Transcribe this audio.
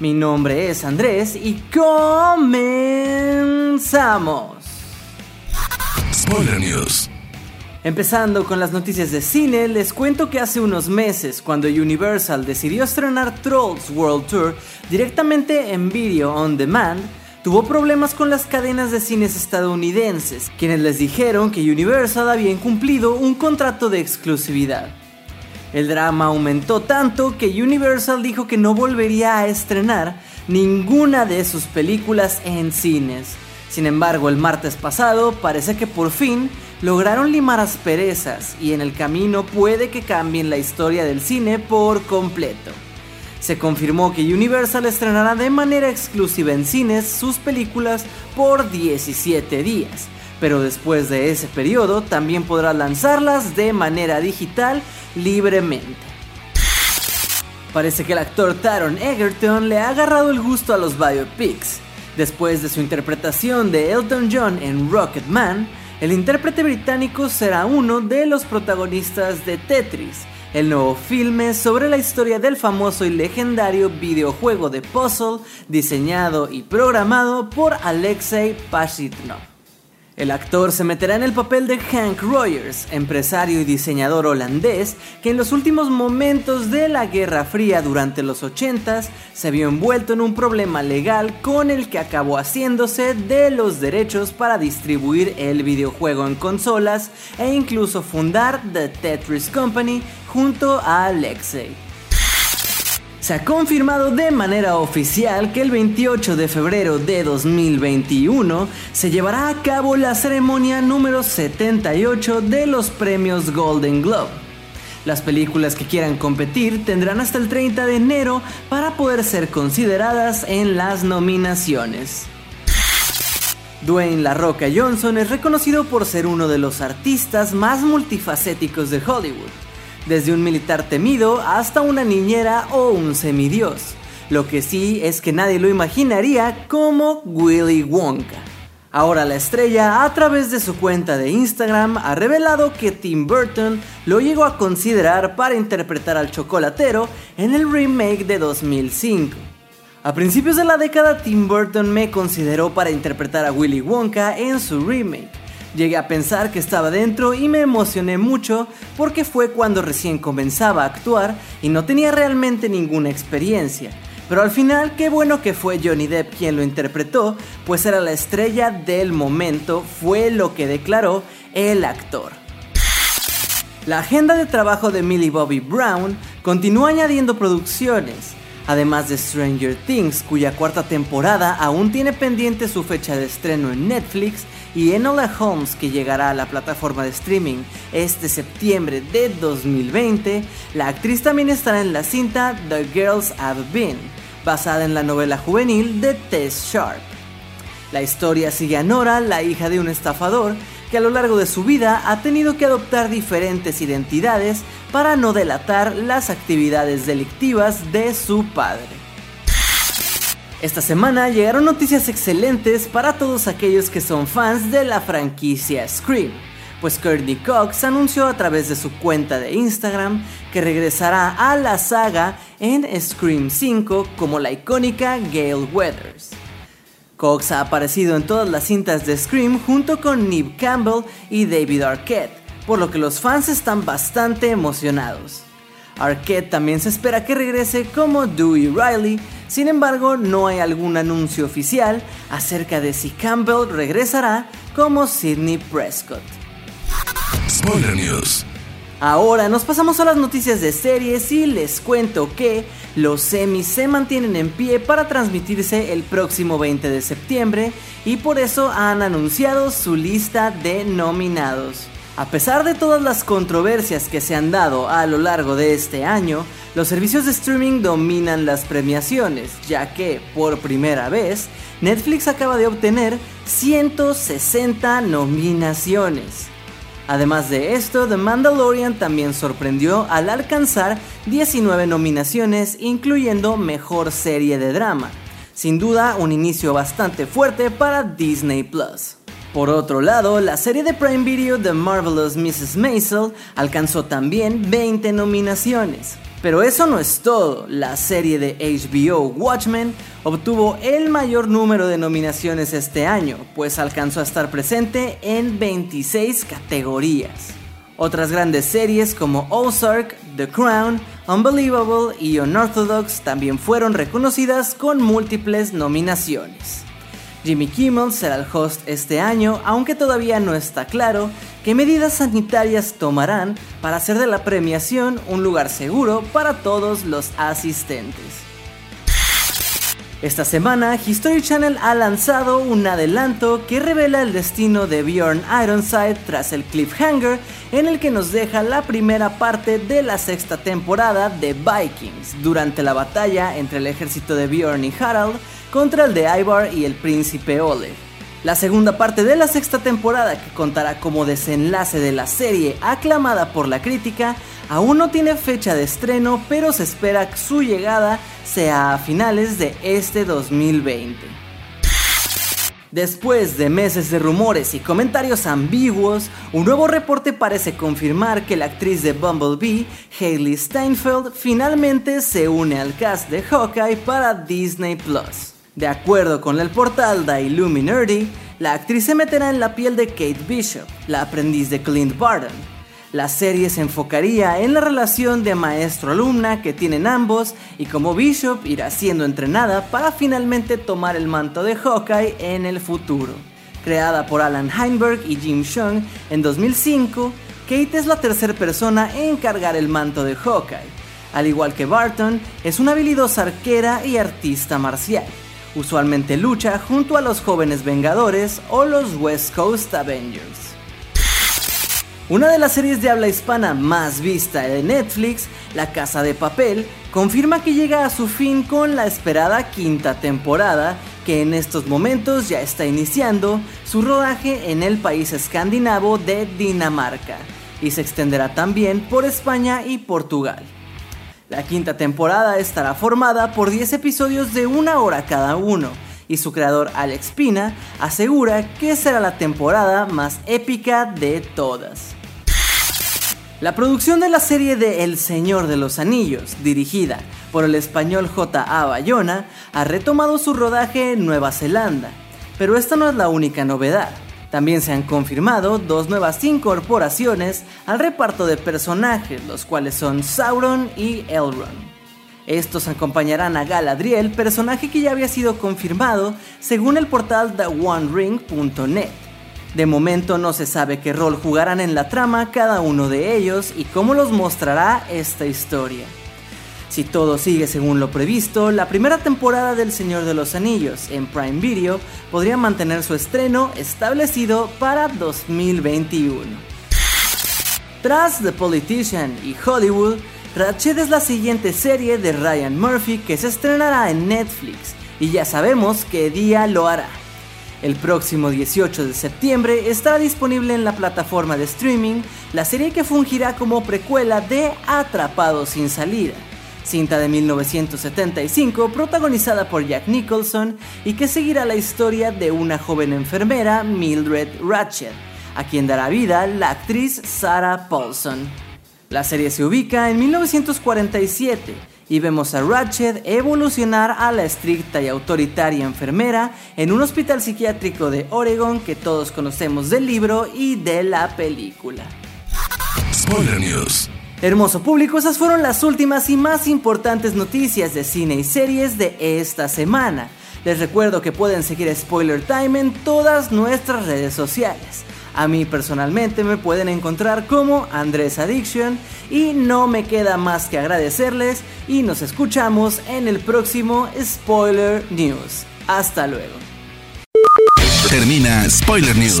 Mi nombre es Andrés y comenzamos. Spoiler News. Empezando con las noticias de cine, les cuento que hace unos meses, cuando Universal decidió estrenar Trolls World Tour directamente en Video On Demand, tuvo problemas con las cadenas de cines estadounidenses, quienes les dijeron que Universal había incumplido un contrato de exclusividad. El drama aumentó tanto que Universal dijo que no volvería a estrenar ninguna de sus películas en cines. Sin embargo, el martes pasado parece que por fin lograron limar asperezas y en el camino puede que cambien la historia del cine por completo. Se confirmó que Universal estrenará de manera exclusiva en cines sus películas por 17 días, pero después de ese periodo también podrá lanzarlas de manera digital libremente. Parece que el actor Taron Egerton le ha agarrado el gusto a los biopics. Después de su interpretación de Elton John en Rocketman, el intérprete británico será uno de los protagonistas de Tetris, el nuevo filme sobre la historia del famoso y legendario videojuego de puzzle diseñado y programado por Alexei Pashitnov. El actor se meterá en el papel de Hank Rogers, empresario y diseñador holandés que en los últimos momentos de la Guerra Fría durante los 80s se vio envuelto en un problema legal con el que acabó haciéndose de los derechos para distribuir el videojuego en consolas e incluso fundar The Tetris Company junto a Alexei se ha confirmado de manera oficial que el 28 de febrero de 2021 se llevará a cabo la ceremonia número 78 de los premios Golden Globe. Las películas que quieran competir tendrán hasta el 30 de enero para poder ser consideradas en las nominaciones. Dwayne La Roca Johnson es reconocido por ser uno de los artistas más multifacéticos de Hollywood desde un militar temido hasta una niñera o un semidios. Lo que sí es que nadie lo imaginaría como Willy Wonka. Ahora la estrella, a través de su cuenta de Instagram, ha revelado que Tim Burton lo llegó a considerar para interpretar al chocolatero en el remake de 2005. A principios de la década, Tim Burton me consideró para interpretar a Willy Wonka en su remake. Llegué a pensar que estaba dentro y me emocioné mucho porque fue cuando recién comenzaba a actuar y no tenía realmente ninguna experiencia. Pero al final, qué bueno que fue Johnny Depp quien lo interpretó, pues era la estrella del momento, fue lo que declaró el actor. La agenda de trabajo de Millie Bobby Brown continúa añadiendo producciones, además de Stranger Things, cuya cuarta temporada aún tiene pendiente su fecha de estreno en Netflix y Enola Holmes, que llegará a la plataforma de streaming este septiembre de 2020, la actriz también estará en la cinta The Girls Have Been, basada en la novela juvenil de Tess Sharp. La historia sigue a Nora, la hija de un estafador, que a lo largo de su vida ha tenido que adoptar diferentes identidades para no delatar las actividades delictivas de su padre. Esta semana llegaron noticias excelentes para todos aquellos que son fans de la franquicia Scream, pues Courtney Cox anunció a través de su cuenta de Instagram que regresará a la saga en Scream 5 como la icónica Gail Weathers. Cox ha aparecido en todas las cintas de Scream junto con Neve Campbell y David Arquette, por lo que los fans están bastante emocionados. Arquette también se espera que regrese como Dewey Riley, sin embargo no hay algún anuncio oficial acerca de si Campbell regresará como Sidney Prescott. Spoiler News. Ahora nos pasamos a las noticias de series y les cuento que los semis se mantienen en pie para transmitirse el próximo 20 de septiembre y por eso han anunciado su lista de nominados. A pesar de todas las controversias que se han dado a lo largo de este año, los servicios de streaming dominan las premiaciones, ya que, por primera vez, Netflix acaba de obtener 160 nominaciones. Además de esto, The Mandalorian también sorprendió al alcanzar 19 nominaciones, incluyendo Mejor Serie de Drama. Sin duda, un inicio bastante fuerte para Disney Plus. Por otro lado, la serie de Prime Video The Marvelous Mrs. Maisel alcanzó también 20 nominaciones. Pero eso no es todo, la serie de HBO Watchmen obtuvo el mayor número de nominaciones este año, pues alcanzó a estar presente en 26 categorías. Otras grandes series como Ozark, The Crown, Unbelievable y Unorthodox también fueron reconocidas con múltiples nominaciones. Jimmy Kimmel será el host este año, aunque todavía no está claro qué medidas sanitarias tomarán para hacer de la premiación un lugar seguro para todos los asistentes. Esta semana, History Channel ha lanzado un adelanto que revela el destino de Bjorn Ironside tras el cliffhanger en el que nos deja la primera parte de la sexta temporada de Vikings durante la batalla entre el ejército de Bjorn y Harald contra el de Ivar y el príncipe Oleg. La segunda parte de la sexta temporada, que contará como desenlace de la serie aclamada por la crítica, aún no tiene fecha de estreno, pero se espera que su llegada sea a finales de este 2020. Después de meses de rumores y comentarios ambiguos, un nuevo reporte parece confirmar que la actriz de Bumblebee, Hailey Steinfeld, finalmente se une al cast de Hawkeye para Disney Plus. De acuerdo con el portal The Illuminati, la actriz se meterá en la piel de Kate Bishop, la aprendiz de Clint Barton. La serie se enfocaría en la relación de maestro-alumna que tienen ambos y cómo Bishop irá siendo entrenada para finalmente tomar el manto de Hawkeye en el futuro. Creada por Alan Heinberg y Jim Chung en 2005, Kate es la tercera persona en cargar el manto de Hawkeye. Al igual que Barton, es una habilidosa arquera y artista marcial. Usualmente lucha junto a los jóvenes Vengadores o los West Coast Avengers. Una de las series de habla hispana más vista de Netflix, La Casa de Papel, confirma que llega a su fin con la esperada quinta temporada, que en estos momentos ya está iniciando su rodaje en el país escandinavo de Dinamarca, y se extenderá también por España y Portugal. La quinta temporada estará formada por 10 episodios de una hora cada uno, y su creador Alex Pina asegura que será la temporada más épica de todas. La producción de la serie de El Señor de los Anillos, dirigida por el español J.A. Bayona, ha retomado su rodaje en Nueva Zelanda, pero esta no es la única novedad. También se han confirmado dos nuevas incorporaciones al reparto de personajes, los cuales son Sauron y Elrond. Estos acompañarán a Galadriel, personaje que ya había sido confirmado según el portal TheOneRing.net. De momento no se sabe qué rol jugarán en la trama cada uno de ellos y cómo los mostrará esta historia. Si todo sigue según lo previsto, la primera temporada del Señor de los Anillos en Prime Video podría mantener su estreno establecido para 2021. Tras The Politician y Hollywood, Ratchet es la siguiente serie de Ryan Murphy que se estrenará en Netflix y ya sabemos qué día lo hará. El próximo 18 de septiembre estará disponible en la plataforma de streaming la serie que fungirá como precuela de Atrapado sin salida cinta de 1975 protagonizada por Jack Nicholson y que seguirá la historia de una joven enfermera, Mildred Ratchet, a quien dará vida la actriz Sarah Paulson. La serie se ubica en 1947 y vemos a Ratchet evolucionar a la estricta y autoritaria enfermera en un hospital psiquiátrico de Oregon que todos conocemos del libro y de la película. Spoiler News. Hermoso público, esas fueron las últimas y más importantes noticias de cine y series de esta semana. Les recuerdo que pueden seguir Spoiler Time en todas nuestras redes sociales. A mí personalmente me pueden encontrar como Andrés Addiction y no me queda más que agradecerles y nos escuchamos en el próximo Spoiler News. Hasta luego. Termina Spoiler News